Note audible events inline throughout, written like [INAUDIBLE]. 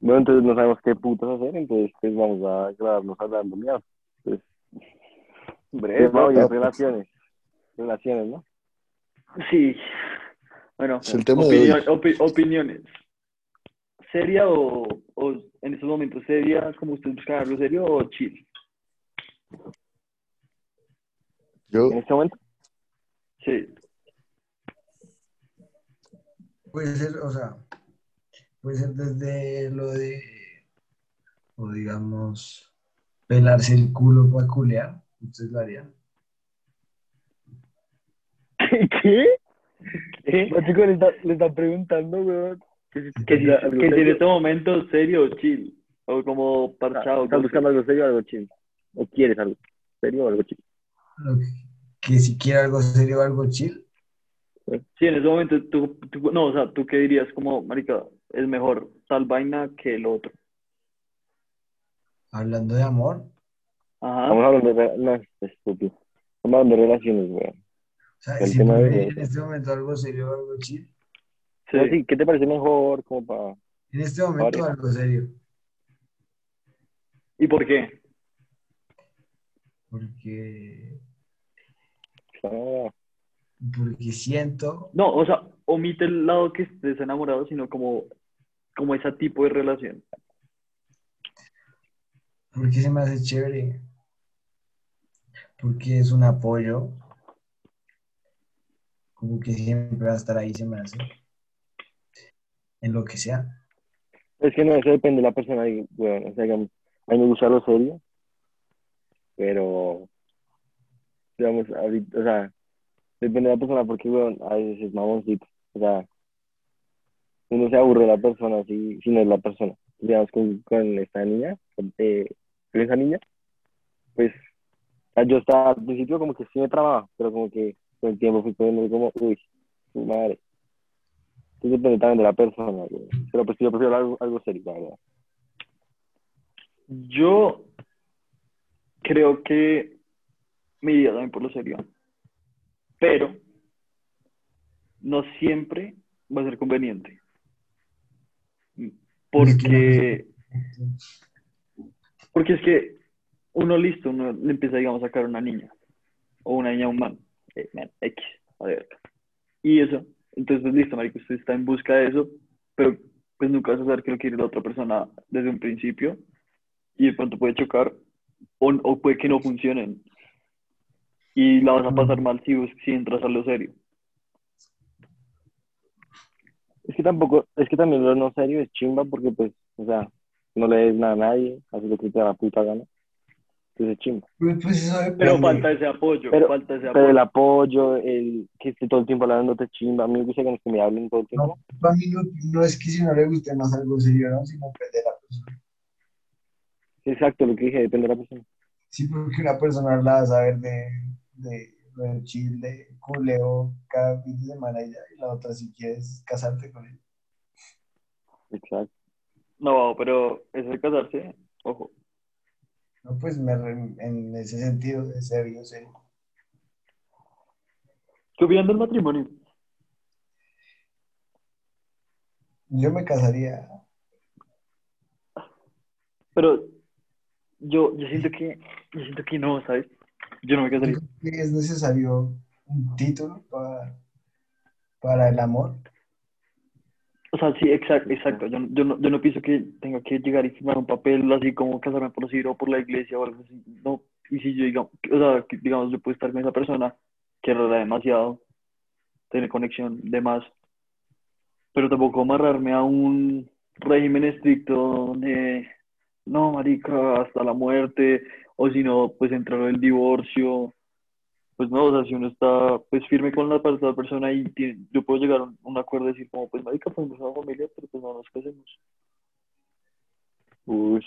Bueno, entonces no sabemos qué putas hacer, entonces pues vamos a grabarnos hablando mierda. Pues, Breve, pues, relaciones. Relaciones, ¿no? Sí. Bueno, Es el tema de opinión- opi- opiniones. ¿Seria o, o en estos momentos seria, como usted busca algo serio o chill? Yo, En este momento, Sí. Puede ser, o sea, puede ser desde lo de, o digamos, pelarse el culo para culear. ¿Ustedes lo harían? [LAUGHS] ¿qué? ¿Qué? Los chicos le, está- están preguntando, weón. Que si, Que, en este momento serio o chill. O como parchado. ¿Estás buscando algo serio o algo chill? ¿O quieres algo serio o algo chill? Que, que si quiere algo serio o algo chill, Sí, en ese momento tú, tú- no, o sea, tú qué dirías como, marica, es mejor tal vaina que el otro. hablando de amor, Ajá. Estamos hablando de... No, es estúpido. Estamos hablando de relaciones, weón. o sea, El si tema de- en este momento algo serio algo chill, Sí. No, sí, ¿Qué te parece mejor como para... en este momento Vale. algo serio, ¿Y por qué? porque, Ah, porque siento, No, o sea, omite el lado que estés enamorado, sino como, como ese tipo de relación. porque se me hace chévere, porque es un apoyo, como que siempre va a estar ahí, se me hace, en lo que sea. Es que no, eso depende de la persona. y, weón, o sea, a mí me gusta lo serio, pero, digamos, ahorita, o sea, depende de la persona porque, weón, a veces es mamoncito. O sea, uno se aburre de la persona si, si no es la persona. Digamos, con, con esta niña, con, eh, esa niña, pues, yo estaba al principio como que sí me trababa, pero como que con el tiempo fui poniendo como, uy, su madre. Entonces depende también de la persona. Pero pues yo prefiero algo, algo serio, la verdad. Yo creo que me iría también por lo serio, pero no siempre va a ser conveniente. Porque, porque es que uno listo, uno le empieza, digamos, a sacar una niña, o una niña a un man, eh, man, X, a ver. Y eso, entonces pues, listo, marico, usted está en busca de eso, pero pues nunca vas a saber qué lo quiere la otra persona desde un principio, y de pronto puede chocar, o, o puede que no funcionen, y la vas a pasar mal si, si entras a lo serio. Es que tampoco, es que también lo no serio es chimba porque pues, o sea, no le des nada a nadie, haces lo que te da la puta gana. Entonces es chimba. Pues, pues. Pero falta ese apoyo, Pero- falta ese Pero apoyo. el apoyo, el que esté todo el tiempo hablándote chimba, a mí me gusta que me hablen todo el tiempo. No, para mí no, no es que si no le guste más algo serio, ¿no? Sino perder a la persona. Exacto, lo que dije, depende de la persona. Sí, porque una persona la va a saber de, de, chill, de culeo cada fin de semana y ya, y la otra si quieres casarte con él. Exacto. No, pero eso de casarse, ojo. No, pues me re- en ese sentido de serio, serio. ¿Qué opinan del matrimonio? Yo me casaría. Pero yo, yo siento que, yo siento que no, ¿sabes? Yo no me casaría. que es necesario un título para, para el amor. O sea, sí, exacto, exacto. Yo, yo, no, yo no pienso que tenga que llegar y firmar un papel así como casarme por decir o por la iglesia o algo así. No. Y si yo, digamos, o sea, que, digamos, yo puedo estar con esa persona, quererla demasiado, tener conexión, demás, pero tampoco amarrarme a un régimen estricto donde, no, marica, hasta la muerte, o si no, pues entrar el divorcio. Pues no, o sea, si uno está pues firme con la, la persona y tiene- yo puedo llegar a un, un acuerdo y decir como, pues marica, ser una familia, pero pues no nos casemos. Uy.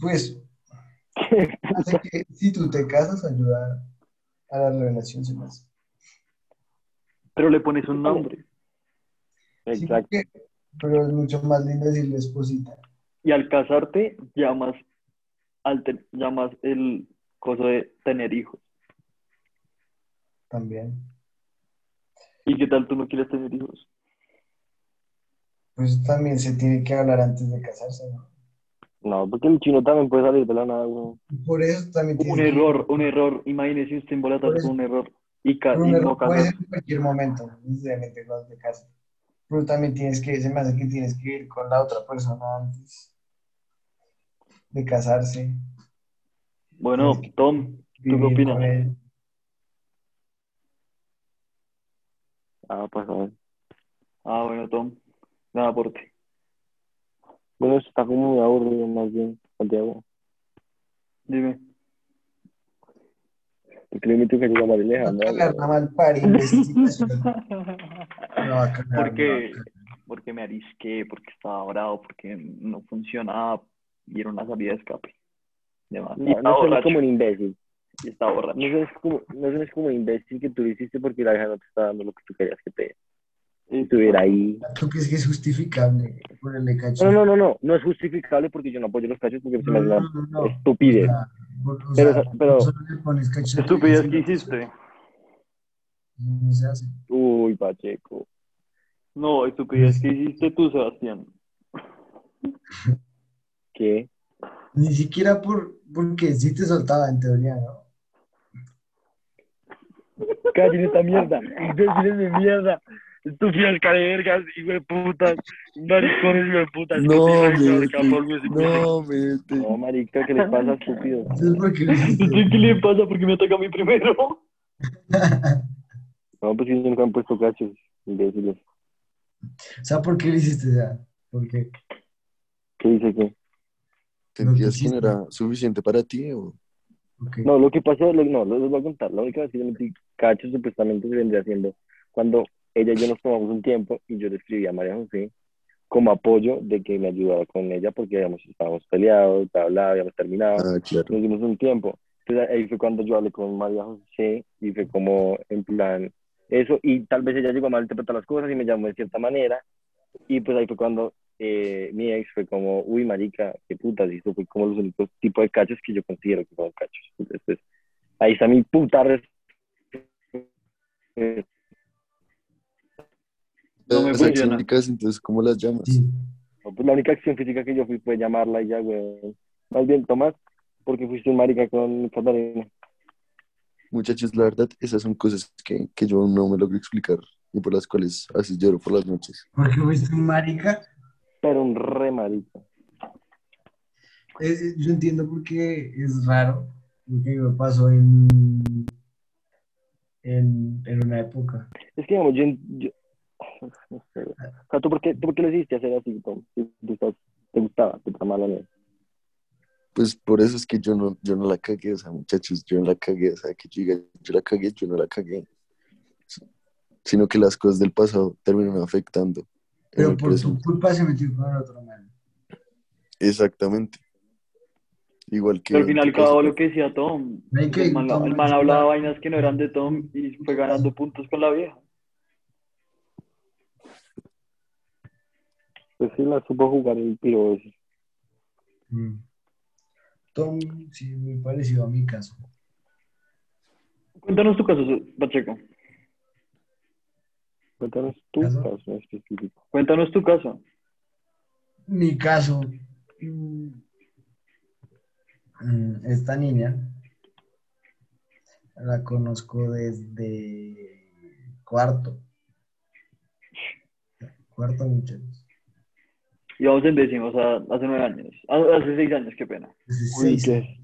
Pues, [LAUGHS] hace que si tú te casas, ayuda a la relación, se hace. Pero le pones un nombre. Sí, Exacto. porque- pero es mucho más lindo decirle esposita. Y al casarte, llamas, al te- llamas el coso de tener hijos. También. ¿Y qué tal tú no quieres tener hijos? Pues también se tiene que hablar antes de casarse, ¿no? No, porque el chino también puede salir de la nada, weón. Y Por eso también Un tienes que- error, un error. Imagínese usted Por un error y, ca- Pero y un no error puede ser en cualquier momento, necesariamente cuando te casas. Pero también tienes que, se me hace que tienes que ir con la otra persona antes de casarse, Bueno. Tom, ¿tú qué opinas? Ah, pues a ver. Ah, bueno, Tom, nada por ti. Bueno, eso está como muy aburrido, más bien, Santiago. Dime. Le meto que llega Marileja, ¿no? cagar la mal pari, [LAUGHS] investigación. No va a cagar, no va a Porque, porque me arisqué, porque estaba bravo, porque no funcionaba y era una salida de escape. No, no borracho. como un imbécil. Y estaba borracho. No suenes como, no como un imbécil que tú lo hiciste porque la hija no te está dando lo que tú querías que te estuviera ahí. ¿Tú crees que es justificable ponerle cacho? No, no, no, no, no es justificable porque yo no apoyo los cachos porque se me No, no, no, no. estupidez. O sea, por- o Pero- sea, Estupidez que no, hiciste. No se hace. Uy, Pacheco. No, estupidez que hiciste tú, Sebastián. [LAUGHS] ¿Qué? Ni siquiera por, porque sí te soltaba en teoría, ¿no? Callen esta mierda, imbéciles de mierda, estúpidas carevergas, hijo de putas, maricones, hijo de putas. No, capolvos, no, mete. No, marica, ¿qué les pasa, estúpido? Entonces, ¿por qué? ¿Qué le pasa? Porque me ataca a mí primero. [LAUGHS] No, pues si nunca han puesto cachos, imbéciles. O sea, ¿por qué lo hiciste? Sea, ¿por qué? ¿Qué dice que? ¿Sentías que no era suficiente para ti? O... Ok. No, lo que pasó, lo- no, les voy a contar. La única vez que yo metí cachos supuestamente se vendría haciendo cuando ella y yo nos tomamos un tiempo y yo le escribí a María José como apoyo de que me ayudara con ella porque habíamos, estábamos peleados, bla, bla, habíamos terminado. Ah, claro. nos dimos un tiempo. Entonces ahí fue cuando yo hablé con María José y fue como en plan eso y tal vez ella llegó a malinterpretar las cosas y me llamó de cierta manera y pues ahí fue cuando eh, mi ex fue como, uy marica, qué putas y eso fue como los únicos tipos de cachos que yo considero que son cachos. Entonces ahí está mi puta No me Las funciona. acciones, entonces, ¿cómo las llamas? Sí. no, pues la única acción física que yo fui fue llamarla y ya, güey. Más bien, Tomás, porque fuiste un marica con Catalina. Muchachos, la verdad, esas son cosas que, que yo no me logro explicar y por las cuales a veces lloro por las noches. ¿Por qué fuiste un marica? Pero un re marica. Yo entiendo por qué es raro, porque me pasó en, en, en una época. Es que, digamos, yo, yo [LAUGHS] no sé, o sea, ¿tú por qué, tú por qué le hiciste hacer así, Tom? Te gustaba, te tramaba la neta. Pues por eso es que yo no, yo no la cagué, o sea, muchachos, yo no la cagué, o sea, que yo diga, yo la cagué, yo no la cagué. Sino que las cosas del pasado terminan afectando. Pero por tu presente. culpa se metió con el otro man. Exactamente. Igual que. Pero al final, tu cada caso, lo que decía Tom. Que- El man, Tom el man es hablaba vainas que no eran de Tom y fue ganando puntos con la vieja. Pues sí, la supo jugar el piro ese. Mm. Tom, sí, muy parecido a mi caso. Cuéntanos tu caso, Pacheco. Cuéntanos tu ¿Caso? específico. Cuéntanos tu caso. Mi caso, mm, esta niña la conozco desde cuarto. Cuarto, muchachos. Íbamos en décimo, o sea, hace nueve años. Ah, Hace seis años, qué pena. Uy, seis qué-.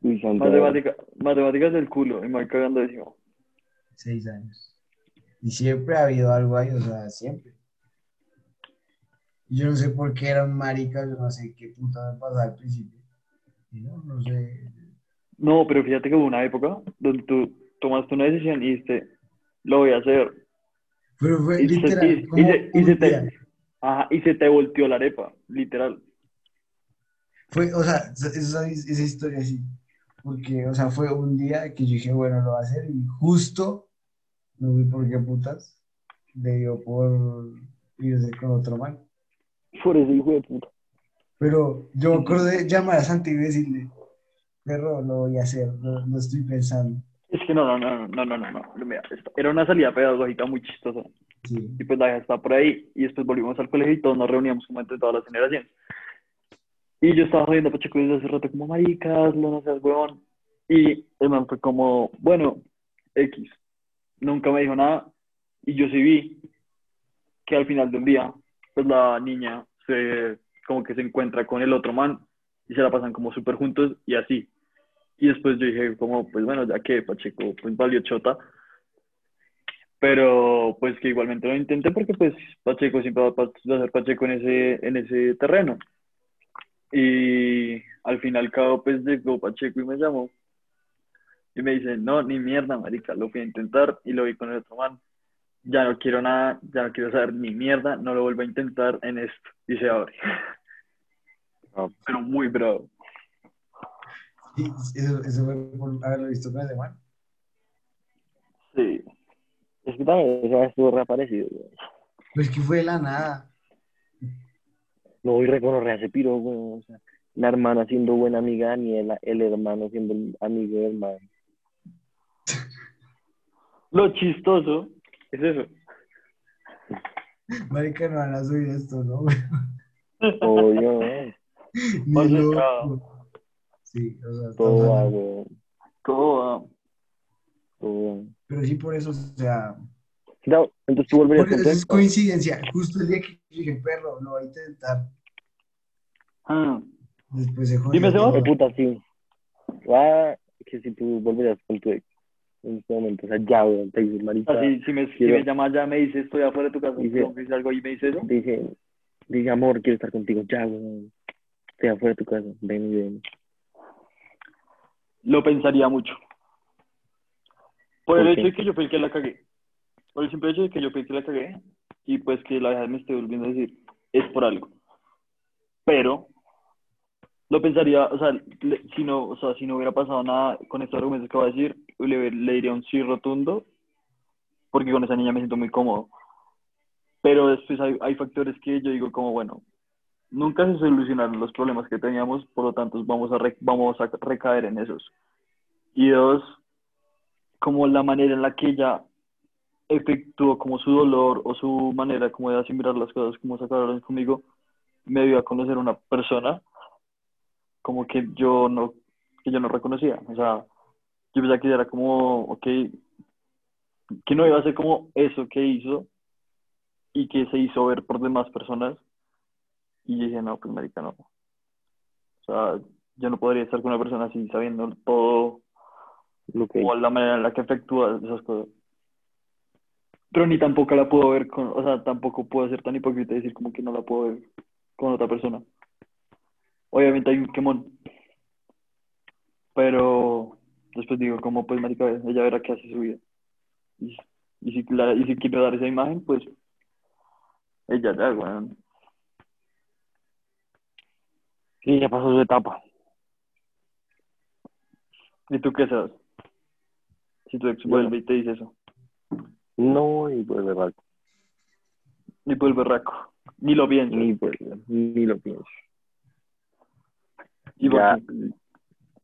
Uy. Matemática, matemáticas del culo y me voy cagando décimo. Seis años. Y siempre ha habido algo ahí, o sea, siempre. Y Yo no sé por qué era un marica, yo no sé qué puta me pasaba al principio. No, no sé. No, pero fíjate que hubo una época donde tú tomaste una decisión y dijiste, lo voy a hacer. Pero fue Y literal, y- y como se- y un se te- día. Ajá, y se te volteó la arepa, literal. Fue, o sea, esa, esa- esa historia así. Porque, o sea, fue un día que yo dije, bueno, lo voy a hacer. Y justo, no vi por qué putas, le dio por irse con otro man. Por ese hijo de puta. Pero yo me acuerdo de llamar a Santi y decirle, perro, lo voy a hacer, no, no estoy pensando. Es que no, no, no, no, no, no, no. Mira, era una salida pedagógica muy chistosa. Sí. Y pues la hija estaba por ahí y después volvimos al colegio y todos nos reuníamos como entre todas las generaciones. Y yo estaba jodiendo a Pacheco desde hace rato como, maricas, no seas huevón. Y el man fue como, bueno, X. Nunca me dijo nada. Y yo sí vi que al final del día, pues la niña se, como que se encuentra con el otro man y se la pasan como súper juntos y así. Y después yo dije como, pues bueno, ya que Pacheco, pues valió chota. Pero pues que igualmente lo intenté porque pues Pacheco siempre va a ser Pacheco en ese, en ese terreno. Y al fin y al cabo pues llegó Pacheco y me llamó. Y me dice, no, ni mierda, marica, lo fui a intentar y lo vi con el otro man. Ya no quiero nada, ya no quiero saber ni mierda, no lo vuelvo a intentar en esto. Y se abre. Ah. Pero muy bravo. Y eso, eso fue por haberlo visto con ese man. Sí. Es que también eso estuvo reaparecido, güey. Pues que fue de la nada. No voy a reconocer a ese piro, güey. O sea, la hermana siendo buena amiga de Daniela, el hermano siendo amigo del hermano. Lo chistoso es eso. Marica, no van a subir esto, ¿no? Obvio. [LAUGHS] Ni loco. Sí, o sea, todo va, güey. Todo va. Todo va. Pero sí, por eso, o sea, No, entonces tú volverías porque con eso tu es coincidencia. Justo el día que dije, perro, lo voy a intentar. Ah, Después se jodió. Dime. Oh, puta, sí. Va, que si tú volverías con tu ex en este momento, o sea, ya, güey, te dices, marica, así, si me, si Quiero- me llama ya, me dice, estoy afuera de tu casa, Dice- decir algo y me dice eso. dice, dice, amor, quiero estar contigo, ya, güey, estoy afuera de tu casa, ven y ven. Lo pensaría mucho. Por el ¿Por hecho qué? de que yo fui el que la cagué. Por el simple hecho de que yo fui el que la cagué. Y pues que la vieja me esté volviendo a decir, es por algo. Pero, lo pensaría, o sea, le- si no, o sea, si no hubiera pasado nada con estos argumentos que voy a decir, le, le diría un sí rotundo, porque con esa niña me siento muy cómodo. Pero después hay, hay factores que yo digo como, bueno, nunca se solucionaron los problemas que teníamos, por lo tanto vamos a, re- vamos a recaer en esos. Y dos, como la manera en la que ella efectuó como su dolor o su manera como de asimilar las cosas, como sacaron conmigo, me dio a conocer una persona como que yo no, que yo no reconocía. O sea, yo pensaba que era como, ok, que no iba a ser como eso que hizo y que se hizo ver por demás personas. Y dije, no, pues marica, no. O sea, yo no podría estar con una persona así sabiendo todo que o la manera en la que efectúa esas cosas. Pero ni tampoco la puedo ver con, o sea, tampoco puedo ser tan hipócrita y decir como que no la puedo ver con otra persona. Obviamente hay un quemón. Pero después digo, como pues marica, ella verá qué hace su vida. Y, y si, la- y si quiere dar esa imagen, pues ella ya, weón. Sí, ya pasó su etapa. ¿Y tú qué sabes? Si tu ex vuelve y te dice eso. No, y pues verdad, Ni por el berraco. Ni lo pienso. ni, pues, ni lo pienso. ¿Y ya?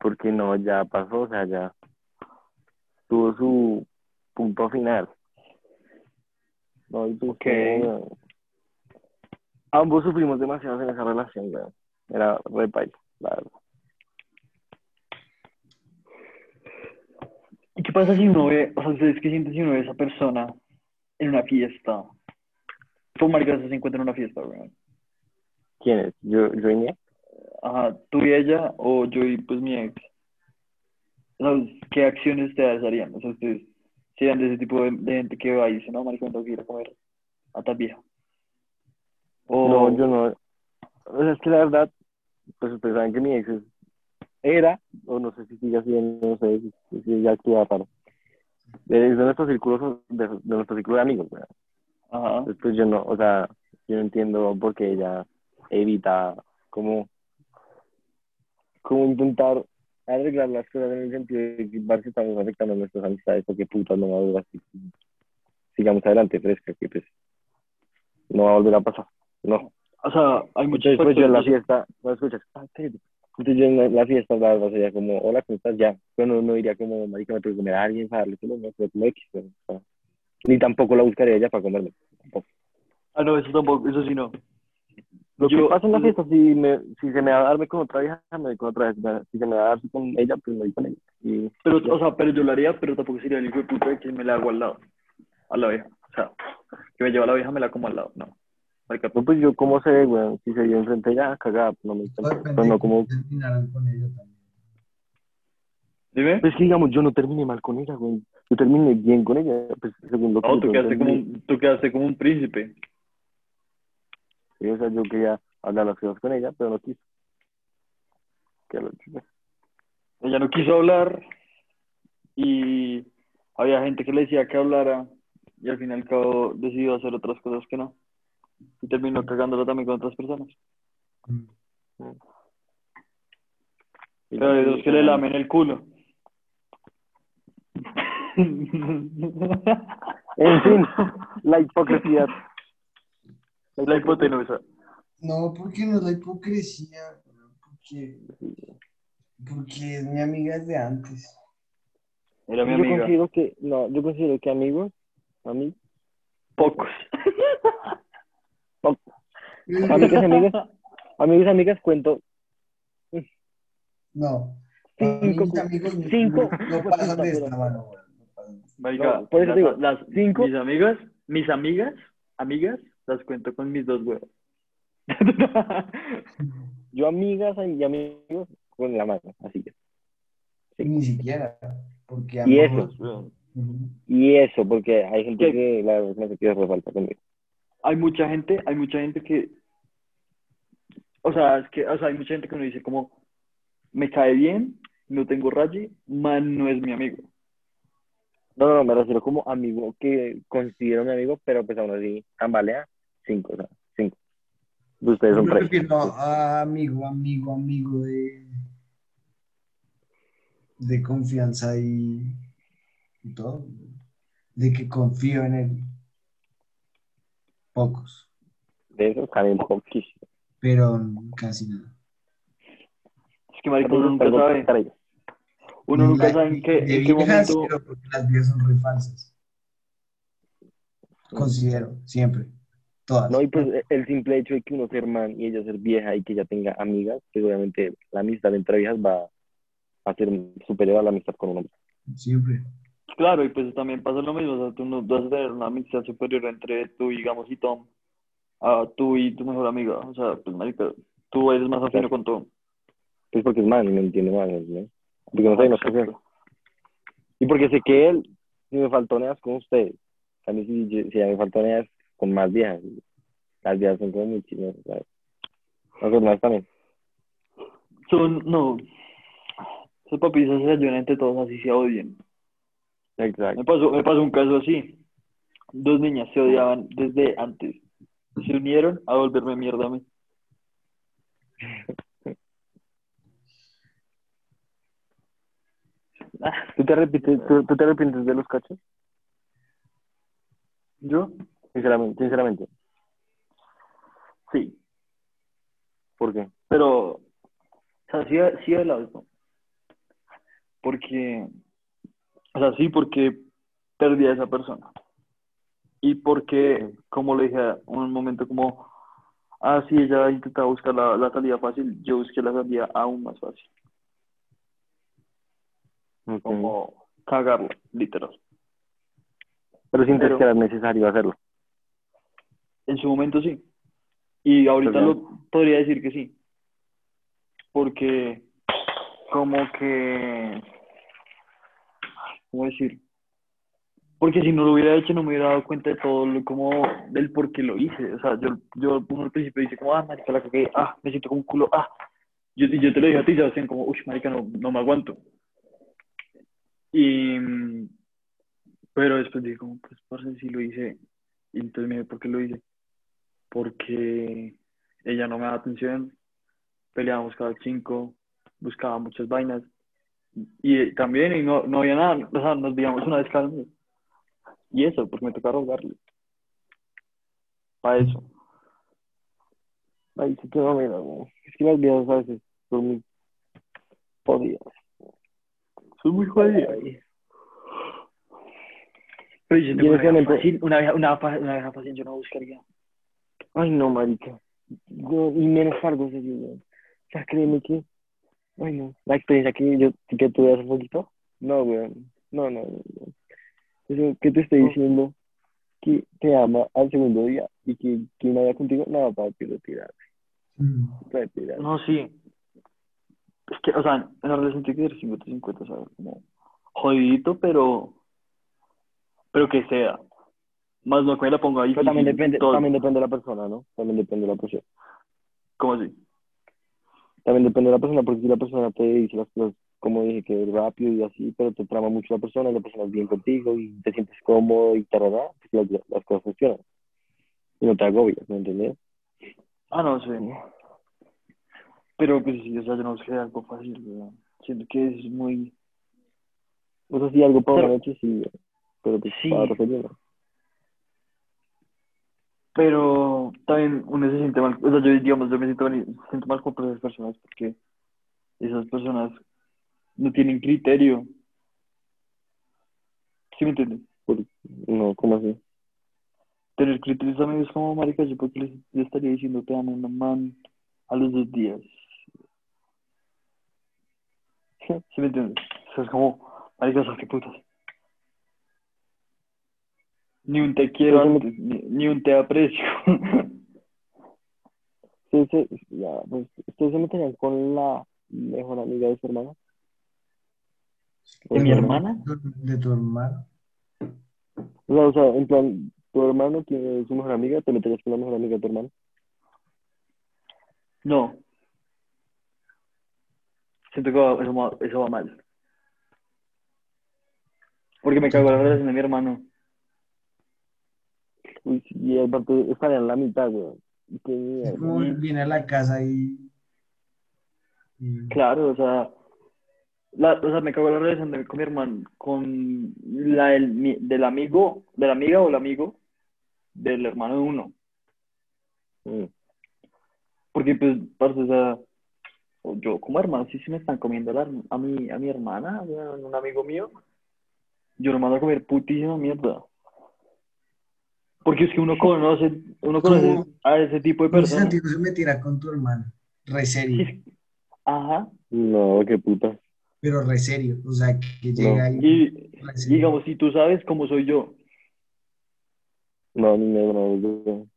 Porque no, ya pasó, o sea, ya tuvo su punto final. No, y pues, Ok. no, ambos sufrimos demasiado en esa relación, weón. Era re paila, la verdad. ¿Y qué pasa si uno ve, o sea, ustedes qué sienten si uno ve a esa persona en una fiesta? ¿Cómo maricas se encuentra en una fiesta, weón? ¿Quién es? ¿Yo, yo? Ajá, tú y ella, o yo y pues mi ex. Sea, ¿qué acciones ustedes harían? O sea, ustedes serían de ese tipo de, de gente que va y dice, no, marica, me tengo que ir a comer a tal vieja. O, No, yo no. O sea, es que la verdad, pues ustedes saben que mi ex es- era, o no sé si sigue siendo, no sé si, si ya actúa para. De nuestro círculo, de, de nuestro círculo de amigos, weón. Ajá. Entonces, pues yo no, o sea, yo no entiendo por qué ella evita como, como intentar arreglar las cosas en el sentido de que ver estamos afectando nuestras amistades, porque puta no va a durar así. Sigamos adelante, fresca, que pues no va a volver a pasar. No. O sea, hay muchos Entonces, pues yo en la fiesta, no escuchas, ah. Entonces yo en la, fiesta, la verdad, sería como, hola, ¿cómo estás? Ya. Pero no, no diría como, marica, me tengo que comer a alguien para darle solo, no, pero como X, o Ni tampoco la buscaría ella para comerme. Tampoco. Ah, no, eso tampoco, eso sí no. Lo Yo- que pasa en la fiesta, si, me, si se me va a darme con otra vieja, me voy con otra vez. Si se me va a dar con ella, pues me voy con ella. Y Pero, o sea, pero yo lo haría, pero tampoco sería el hijo de puta de que me la hago al lado. A la vieja. O sea, que me lleva a la vieja, me la como al lado. No. Marica, no, pues yo, ¿cómo ve, weón? Si se dio enfrente ella, cagada, pues no me Pues no, como, con ella también. Dime. pues que digamos, yo no terminé mal con ella, güey. Yo terminé bien con ella, pues según lo que No, yo tú quedaste, como un, tú quedaste como un príncipe. Yo quería hablar las cosas con ella, pero no quiso. Que lo. Ella no quiso hablar y había gente que le decía que hablara y al fin y al cabo decidió hacer otras cosas que no. Y terminó cagándola también con otras personas. Mm. Pero la- dos que le lamen el culo. En fin, la hipocresía. La hipotenusa. No, porque no es la hipocresía, porque, porque es mi amiga de antes. Era mi Yo amiga. considero que, no, yo considero que amigos, amigos, Pocos. [LAUGHS] amigas, amigas, [LAUGHS] amigos, amigas, cuento No, Cinco, amigos cinco, [LAUGHS] no, de pasan esta mano, no por eso las, digo, las- cinco- mis amigas, mis amigas, amigas, las cuento con mis dos huevos. [LAUGHS] yo amigas y amigos con la mano, así que. Sí. Ni siquiera, porque Y amigos- eso. Y eso, porque hay gente ¿Qué? que la verdad no se quiere resaltar conmigo. hay mucha gente, hay mucha gente que, o sea, es que, o sea, hay mucha gente que me dice como, me cae bien, no tengo raye, man no es mi amigo. No, no, no, me refiero como amigo que considero mi amigo, pero pues aún así tambalea cinco, o sea, cinco. Ustedes Yo son me tres. refiero a amigo, amigo, amigo de, de confianza y, y todo. De que confío en él. Pocos, De esos también poquísimo. pero casi nada. Es que marico, uno nunca sabe, uno nunca sabe en qué, de en qué viejas, momento, pero porque las vías son re falsas. Considero, siempre. Todas. No, y pues eh, el simple hecho de que uno ser man y ella ser vieja y que ella tenga amigas, pues obviamente la amistad entre viejas va a ser superior a la amistad con un hombre. Siempre. claro, y pues también pasa lo mismo, o sea, tú no vas a tener una amistad superior entre tú, digamos, y Tom, a tú y tu mejor amiga, o sea, pues marica, tú eres más afino con Tom. Pues porque es man y me entiende más, ¿no? Porque no sé, no sé. Y porque sé que él, si me faltoneas con ustedes, a mí si, si ya me faltoneas con más viejas, las viejas son como muy chidas, ¿sabes? No sé, más también. Son, no, esos papis se ayudan entre todos, así se odien. Exacto. Me pasó, me pasó un caso así. Dos niñas se odiaban desde antes. Se unieron a volverme mierda a mí. ¿Tú te arrepientes, tú, tú te arrepientes de los cachos? ¿Yo? Sinceramente, sinceramente. Sí. ¿Por qué? Pero, o sea, sí, sí de lado, ¿no? Porque, o sea, sí, porque perdí a esa persona. Y porque, como le dije a un momento, como, ah, sí, ella intentaba buscar la, la salida fácil, yo busqué la salida aún más fácil. Como cagarla, literal. Pero sientes pero- que era necesario hacerlo. En su momento sí. Y ahorita Pues lo podría decir que sí. Porque como que ¿cómo decir? Porque si no lo hubiera hecho no me hubiera dado cuenta de todo lo como del por qué lo hice. O sea, yo, yo uno al principio dice como, ah, marica, la cagué, ah, me siento como un culo, ah. Yo, y yo te lo dije a ti, Sebastián, como, uy, marica, no, no me aguanto. Y, pero después dije como, pues, parce, si lo hice. Y entonces me dije, ¿por qué lo hice? Porque ella no me daba atención, peleábamos cada cinco, buscaba muchas vainas. Y eh, también, y no, no había nada, o sea, nos veíamos una vez cada mes. Y eso, porque me toca rogarle. Para eso. Ay, sí que no, mira. Es que las viejas a veces son muy jodidas. Soy muy jodido. Ay, Pero yo en una una una, una vieja fácil yo no buscaría. Ay, no, marica. Yo, y menos cargos así. O sea, créeme que, ay, no. La experiencia que yo, que tuve hace poquito, no, weón. No, no, no. Eso que te estoy diciendo que te ama al segundo día y que, que no vaya contigo, no, papi, retirar, Mm. retirar. No, sí. Es que, o sea, en la relación tiene que ser 50-50, ¿sabes? Como jodidito, pero. Pero que sea. Más no que me la ponga ahí. Pero también depende, también depende de la persona, ¿no? También depende de la persona. ¿Cómo así? También depende de la persona, porque si la persona te dice las cosas, como dije, que rápido y así, pero te trama mucho la persona, y la persona es bien contigo y te sientes cómodo y tarará, pues las, las cosas funcionan. Y no te agobias, ¿me entiendes? Ah, no sé. Pero pues sí, o sea, yo no busqué algo fácil, ¿verdad? Siento que es muy. O sea, sí, algo para Pero- una noche, sí, pero pues Sí. para no. Pero también uno se siente mal. O sea, yo, digamos, yo me siento mal, siento mal con esas personas porque esas personas no tienen criterio. ¿Sí me entiendes? No, ¿cómo así? Tener criterios también es como, marica, yo porque les, le estaría diciendo te amo a una man a los dos días. [LAUGHS] ¿Sí me entiendes? O sea, es como, marica, ¿sabes qué putas? Ni un te quiero antes, ni, ni un te aprecio. [LAUGHS] Sí, sí, ya, pues, ¿ustedes se meterían con la mejor amiga de su hermana? ¿De mi hermana? De tu hermano. O sea, o sea, en plan, tu hermano tiene su mejor amiga, ¿te meterías con la mejor amiga de tu hermano? No. Siento que eso, va- eso va mal. Porque me cago en la relación de mi hermano. Uy, y aparte estarían en la mitad, weón. Es como viene a la casa y. y- Claro, o sea, la, o sea, me cago en la relación de, con mi hermano, con la del, mi- del amigo, de la amiga o el amigo del hermano de uno. Mm. Porque, pues, parce, o sea, yo como hermano, si se me están comiendo la a mi, a mi hermana, un amigo mío, yo lo mando a comer putísima mierda. Porque es que uno conoce, uno conoce ¿Cómo? a ese tipo de personas. Santiago se metiera con tu hermano. Re serio. Ajá. No, qué puta. Pero re serio. O sea, que llega ahí. Y digamos, si tú sabes cómo soy yo, No, ni me no, no,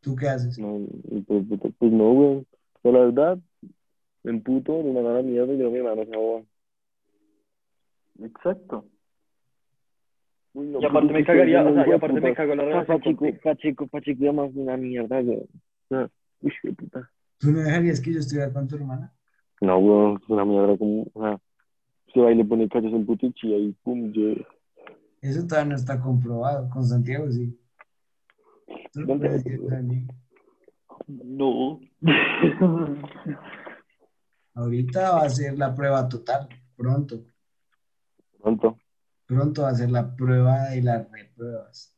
¿Tú qué haces? no, pues, pues no, weón. Pero la verdad, me emputo, me mandan a la mierda y yo mi hermano se exacto. Uy, no, Y aparte me cagaría, o sea, y aparte me cago en la relación Pachico. Pachico, Pachico, ya más una mierda, sea, uy, qué puta. ¿Tú no dejarías que yo estuviera con tu hermana? No, weón, es una mierda como, o sea, se va y le pone cachos en puto y y pum, yo, Eso todavía no está comprobado. Con Santiago sí. No. [LAUGHS] Ahorita va a ser la prueba total. Pronto. pronto pronto va a ser la prueba de las repruebas.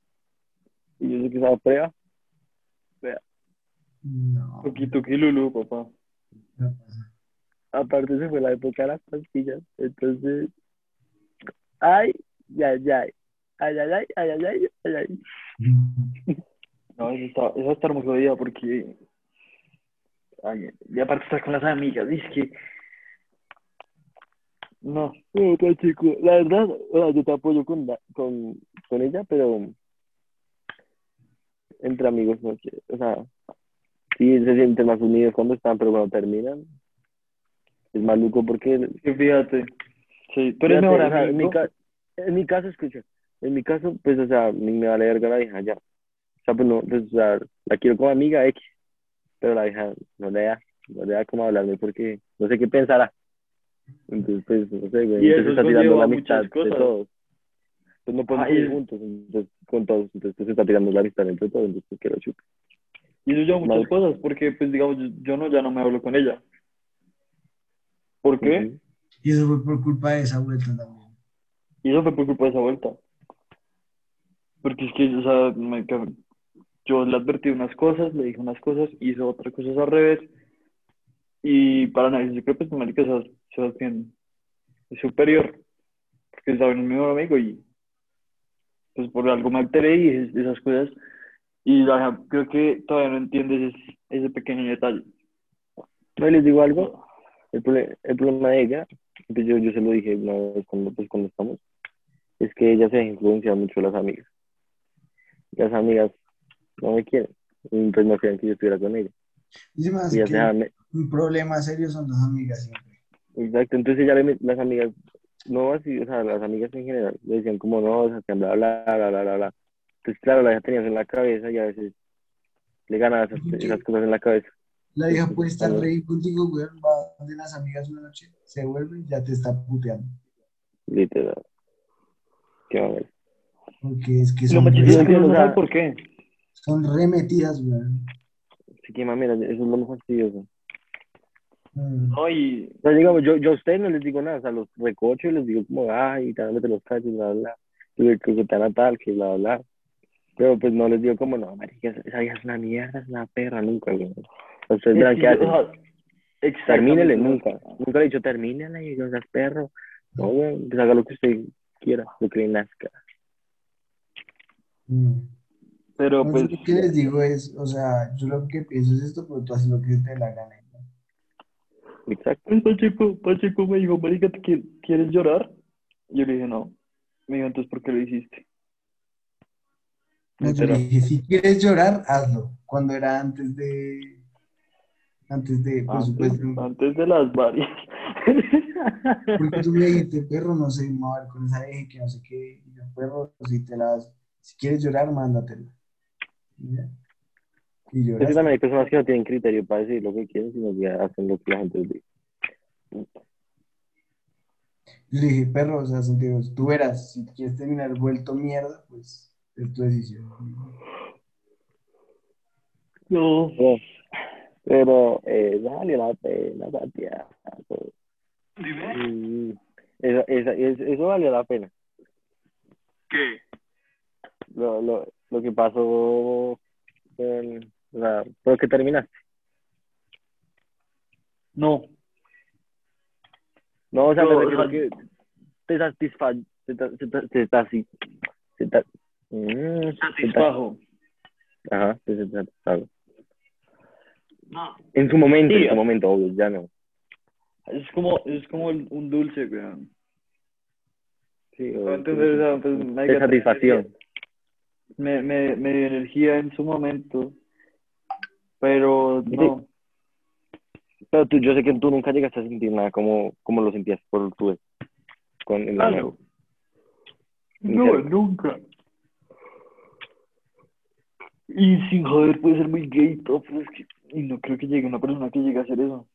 ¿Y yo sé que es la prueba? Vea. No. Tuki tuki lulu, papá. No pasa. Aparte se fue la época de las pastillas, entonces... Ay, ya, ya. Ay, ay, ay, ay, ay, ay, ay, ay. No, eso está, eso está hermoso día porque... Ay, y aparte estar con las amigas, dice que no. No, pues, chico, la verdad, yo te apoyo con, con, con ella, pero entre amigos, no sé, o sea, sí se sienten más unidos cuando están, pero cuando terminan, es maluco porque fíjate. Sí, Fíjate, mejor o sea, en mi, en mi caso, escucha, en mi caso, pues, o sea, ni me vale verga la hija ya. O sea, pues, no, pues, o sea, la quiero como amiga X, pero la hija no le da, no le da como hablarme porque no sé qué pensará. Entonces, pues, no sé, güey, Y entonces eso está tirando la amistad de cosas. todos. Pues no podemos Ah, y- ir juntos, entonces, con todos, entonces pues, se está tirando la amistad entre todos, entonces pues, quiero chupar. Y eso lleva muchas cosas, porque, pues, digamos, yo, yo no, ya no me hablo con ella. ¿Por qué? Y eso fue por culpa de esa vuelta también. Y eso fue por culpa de esa vuelta. Porque es que, o sea, me yo le advertí unas cosas, le dije unas cosas, hizo otras cosas al revés. Y para nadie se cree, pues, marica, Sebas- Sebastián es superior. Porque estaba en mi mejor amigo y pues por algo me alteré y es- esas cosas. Y la creo que todavía no entiende ese, ese pequeño detalle. No, les digo algo, el, el problema de ella, pues yo, yo se lo dije una vez cuando, pues, cuando estamos, es que ella se deja influenciar mucho las amigas. Las amigas no me quieren, entonces no querían que yo estuviera con ella. Y Y ya que se un problema serio son las amigas siempre. Exacto, entonces ella le las amigas, no así, o sea, las amigas en general, le decían como no, o sea, que bla, bla, bla, bla, bla, bla. Entonces, claro, la hija tenía eso en la cabeza y a veces le ganaba esas, esas cosas en la cabeza. La hija puede estar Ajá. reír contigo, güey, va de las amigas una noche, se vuelve y ya te está puteando. Literal. Qué mamá. Porque es que Lo son, más chistoso es que Sí, o no por qué. son remetidas, güey. Sí, que mamera, eso es lo más fastidioso. Mm. No, y O sea, digamos, yo, yo a ustedes no les digo nada, o sea, los recocho y les digo como, ay, te los cachos, bla, bla, bla, que, a tal, que bla, bla, bla. Pero pues no les digo como, no, marica, esa es una mierda, es una perra, nunca, güey. Ustedes verán qué hacen. Termínele, nunca. Nunca le he dicho, termínela y no seas perro. No, güey, pues haga lo que usted quiera, lo que le nazca. Mm. Pero pues, yo lo que les digo es, o sea, yo lo que pienso es esto, pero tú haces lo que te la Exacto. pues Pacheco, Pacheco me dijo, marica, ¿te qui- ¿quieres llorar? Y yo le dije, no. Me dijo, entonces, ¿por qué lo hiciste? No, yo le dije, si quieres llorar, hazlo. Cuando era antes de, antes de, por Antes, supuesto, antes de las varias. [LAUGHS] porque tú me dijiste, perro, no sé, mover con esa eje, que no sé qué, y yo, perro, si te las, si quieres llorar, mándatela. Ya. Y Es que también hay personas que no tienen criterio para decir lo que quieren, sino que hacen lo que la gente les dice. Yo le dije, perro, o sea, Santiago, tú verás, si quieres terminar vuelto mierda, pues es tu decisión. No. Pero, pero eh, vale la pena, Santiago. Mm, Eso, esa- es- eso valió la pena. ¿Qué? Lo, lo, lo que pasó con la, lo que terminaste. No. No, o sea, me No, refiero o sea- que te satisfa, te, te, te, te mm, te ta- Satisfajo. Ajá, te, satisfago. No. En su momento, Sí, en su momento, obvio, ya no. Es como, es como el- un dulce, weón. Sí, o- entonces, o sea, pues, de satisfacción. Me, me, me dio energía en su momento, pero no. Pero tú, yo sé que tú nunca llegaste a sentir nada como, como lo sentías por tu ex. Con el Ah, nuevo. no. Nunca. Y sin joder puede ser muy gay y todo, pero es que y no creo que llegue una persona que llegue a hacer eso.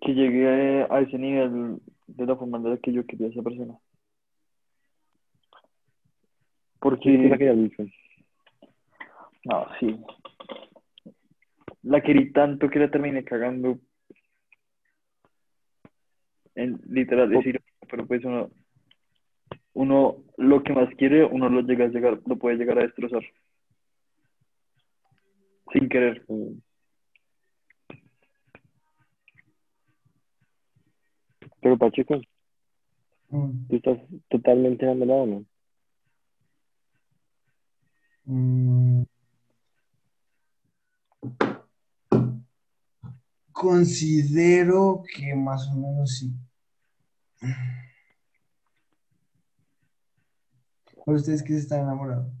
Que llegue a, a ese nivel de la forma en la que yo quería a esa persona. Sí, Porque, querías mucho. no, sí. La querí tanto que la terminé cagando. En literal decir, pero pues uno, uno lo que más quiere, uno lo llega a llegar, lo puede llegar a destrozar. Sin querer. Pero Pacheco, Mm, tú estás totalmente enamorado, ¿no? Mm. Considero que más o menos sí. ¿Por ustedes que se están enamorados?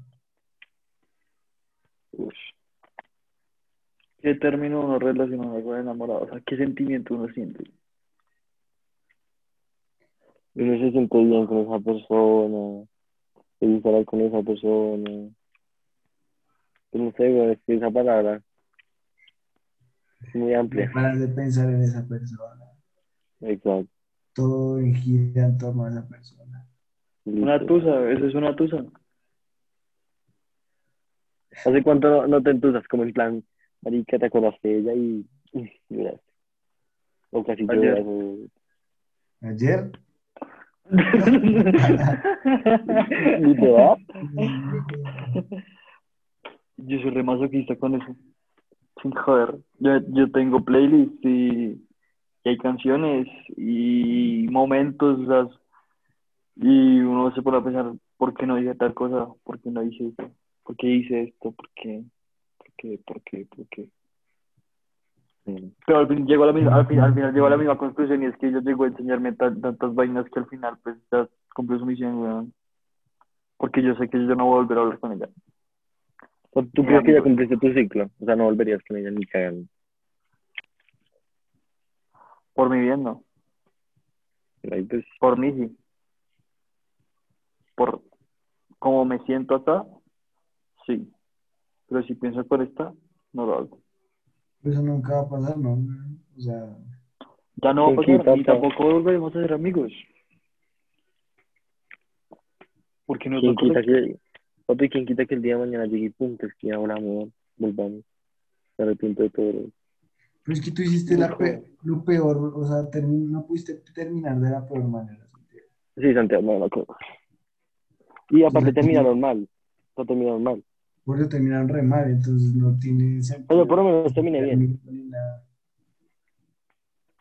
¿Qué término uno relaciona con enamorado? O sea, ¿qué sentimiento uno siente? Uno se siente bien con esa persona, gusta hablar con esa persona. No sé, que esa palabra es muy amplia. Paras de pensar en esa persona. Exacto. Todo gira en torno a esa persona. Una tusa, eso es una tusa. ¿Hace cuánto no, no te entusas? Como en plan, marica, te acordaste de ella y y lloraste. O casi Ayer. lloras. o- Ayer. [LAUGHS] Literal. [LAUGHS] yo soy re masoquista con eso. Sin joder. Yo, yo tengo playlists y, y hay canciones y momentos, y uno se pone a pensar, ¿por qué no dije tal cosa? ¿Por qué no hice esto? ¿Por qué hice esto? ¿Por qué? ¿Por qué? ¿Por qué? ¿Por qué? Pero al fin llegó la misma, al, fin- al final llegó a la misma conclusión y es que ella llegó a enseñarme tan- tantas vainas que al final pues ya cumplió su misión, weón. Porque yo sé que yo no voy a volver a hablar con ella. O sea, ¿Tú crees que ya cumpliste tu ciclo? O sea, no volverías con ella ni cagando. Por mi bien, no. Ahí pues, Por mí sí. Por cómo me siento acá, sí. Pero si pienso por esta, no lo hago. Eso nunca va a pasar, ¿no? O sea, Ya no va a ¿Quién pasar, pa? tampoco volveremos a ser amigos. Porque no es ¿quién lo quita correcto. que, papi, quién quita que el día de mañana llegue y punto, es que ahora amor, volvamos. Me arrepiento de todo. pero es que tú hiciste la pe- lo peor, o sea, no pudiste terminar de la peor manera. Santiago. Sí, Santiago, no, no, creo. Y aparte Entonces, terminaron mal. No terminaron mal. Por eso terminaron re mal, entonces no tiene sentido. Pero por lo menos terminé bien.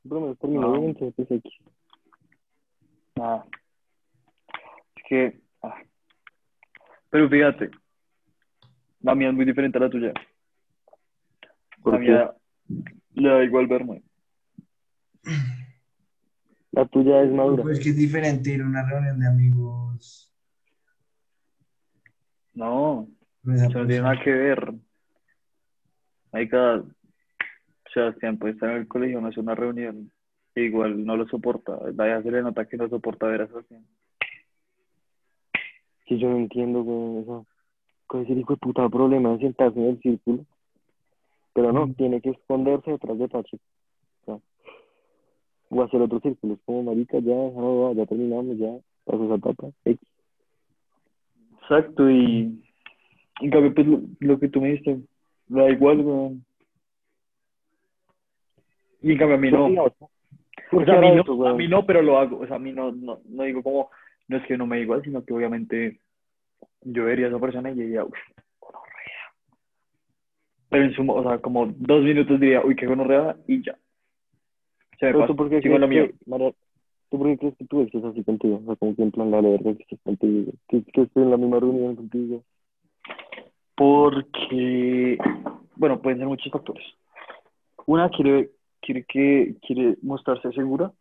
Por lo menos terminé No. bien, entonces pues X. Nada. Es que. Pero fíjate, la mía es muy diferente a la tuya. ¿Por La qué? mía le da igual verme. La tuya es madura. Pues que es diferente ir a una reunión de amigos. No, eso no tiene nada que ver. Hay cada. Sebastián puede estar en el colegio, no es una reunión. e igual no lo soporta. Vaya, se le nota que no soporta ver a Sebastián. Si yo no entiendo con eso. Con ese hijo de puta problema de sentarse en el círculo. Pero no, Mm. tiene que esconderse detrás de Pachi. O, sea, o hacer otro círculo. Es como, marica, ya, no, ya terminamos, ya pasó esa etapa. X. Exacto, y en cambio, pues lo, lo que tú me diste, da igual, weón. Y en cambio a mí no. Digamos, O ¿por sea, a mí no, a mí no, pero lo hago. O sea, a mí no, no, no digo como, no es que no me igual, sino que obviamente yo vería a esa persona y diría, uff, gonorrea. Pero en suma, o sea, como dos minutos diría, uy, qué gonorrea, y ya. Se me Pero pasa, tú por qué sigo en lo crees mío. que, María, ¿tú por qué crees que tu ex es así contigo? O sea, como que en plan la verga que estés contigo. Que, que esté en la misma reunión contigo. Porque, bueno, pueden ser muchos factores. Una quiere, quiere que quiere mostrarse segura.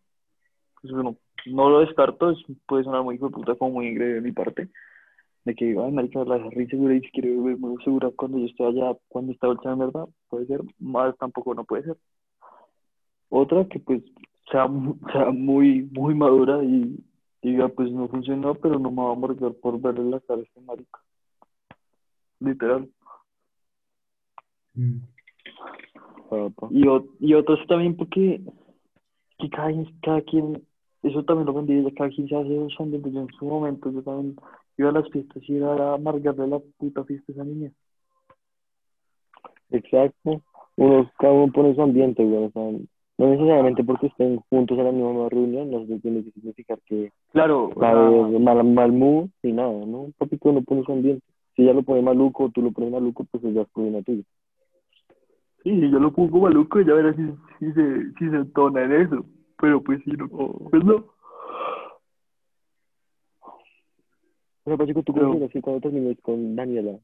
Pues bueno, no lo descarto, es- puede sonar muy puta como muy ingreíble de mi parte. De que digo, ay, marica, la deja re insegura y quiere ver muy segura cuando yo estoy allá, cuando está bolsa en verdad. Puede ser, más tampoco no puede ser. Otra que pues sea, sea muy, muy madura y diga, pues no funcionó, pero no me va a morder por verle la cara a este marica. Literal. Mm. Y, o- y otros también porque que cada, cada quien, eso también lo aprendí, ya cada quien se hace un ambiente. Yo en su momento, yo también iba a las fiestas y era a amargarle la puta fiesta a esa niña. Exacto. Uno, cada uno pone su ambiente, güey. O sea, no necesariamente porque estén juntos en la misma reunión, no tiene que significar que Claro, o va a sea, haber mal, mal mood ni nada, ¿no? Papi, que uno pone su ambiente. Si ella lo pone maluco o tú lo pones maluco, pues ya es problema tuyo. sí, si yo lo pongo maluco, ya verás si, si, se, si se entona en eso. Pero pues sí, no, pues no. O sea, Pachico, ¿tú Pero- consideras que cuando termines con Daniela,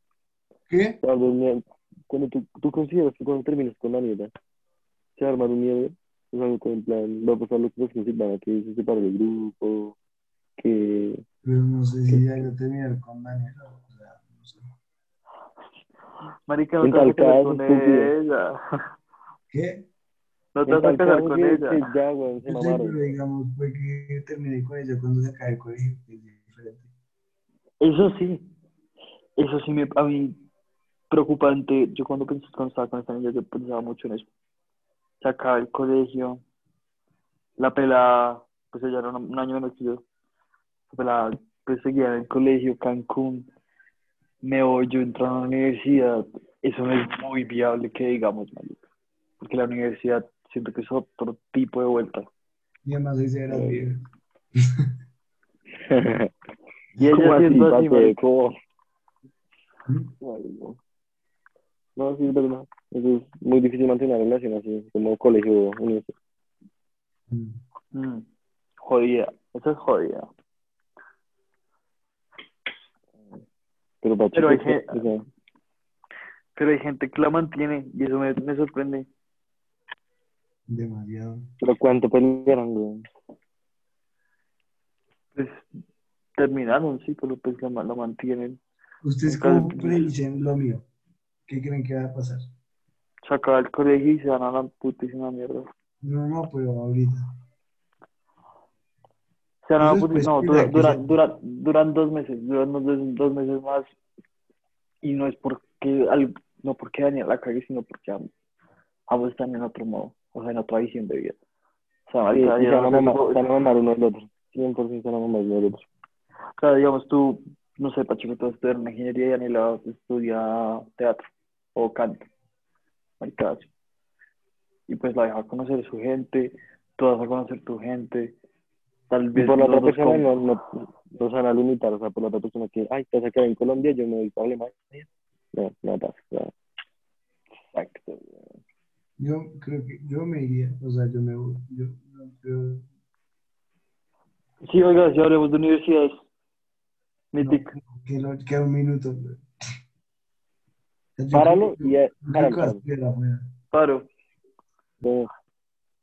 ¿Qué? se va a armar un- cuando tú, tú consideras que cuando termines con Daniela, se va a armar un miedo? O sea, que en plan, va a pasar lo que pasó con Silvana, que se separa del grupo, que... Pero no sé si ya yo terminar con Daniel. O sea, no sé. Marica, no En tal caso, con estúpido. ella. ¿Qué? No te vas a casar con ella. que ya, güey, se mamaron. pero digamos, fue que terminé con ella cuando se el colegio. Eso sí, eso sí me, a mí preocupante. Yo cuando pensé cuando estaba con esta niña, yo pensaba mucho en eso. Se acaba el colegio, la pelada, pues ella era un, un año menos que yo. La pelada, pues seguía en el colegio, Cancún, me voy, yo entro a la universidad. Eso no es muy viable que digamos, marica. Porque la universidad siento que es otro tipo de vuelta. Y además ese era Ay. bien. [LAUGHS] Y ella ¿Cómo así, siendo así. ¿Mm? No. Sí, es verdad. Eso es muy difícil mantener una relación así, como colegio, universidad. Mm. Mm, Jodida, eso es jodida. Pero, para Pero hay o sea, Pero hay gente que la mantiene y eso me, me sorprende. Demasiado. pero ¿cuánto pelearon, güey? Pues terminaron, sí, pero pues la, la mantienen. ¿Ustedes cómo predicen lo mío? ¿Qué creen que va a pasar? Se acaba el colegio y se van a la putísima mierda. No, no, pero ahorita. Se van a la putísima, no, pues, dura- que dura- se- dura- duran dos meses, duran dos, dos- meses más. Y no es porque, al- no porque Daniel la cague, sino porque ambos están en otro modo, o sea, en otra visión de vida. O sea, Sí, y se van a digamos, mamar, se van a mamar uno del otro. 100% se van a mamar uno del otro. o sea, digamos, tú, no sé, Pacheco, tú estudias una ingeniería y Daniela estudia teatro o canto. Marica, así. Y pues la deja conocer su gente, tú vas a conocer tu gente. Tal Y vez por la otra persona no, no, no se van a limitar, o sea, por la otra persona que, ay, te vas a quedar en Colombia, yo me voy para Alemania. No, no pasa. o sea, Exacto. Yo creo que yo me iría, o sea, yo me voy. Yo no creo. Sí, oiga, si hablemos de universidades. Mitic. Que lo, queda un minuto. güey. Yo Páralo creo que- y eh, yo creo páralo, que va a páralo.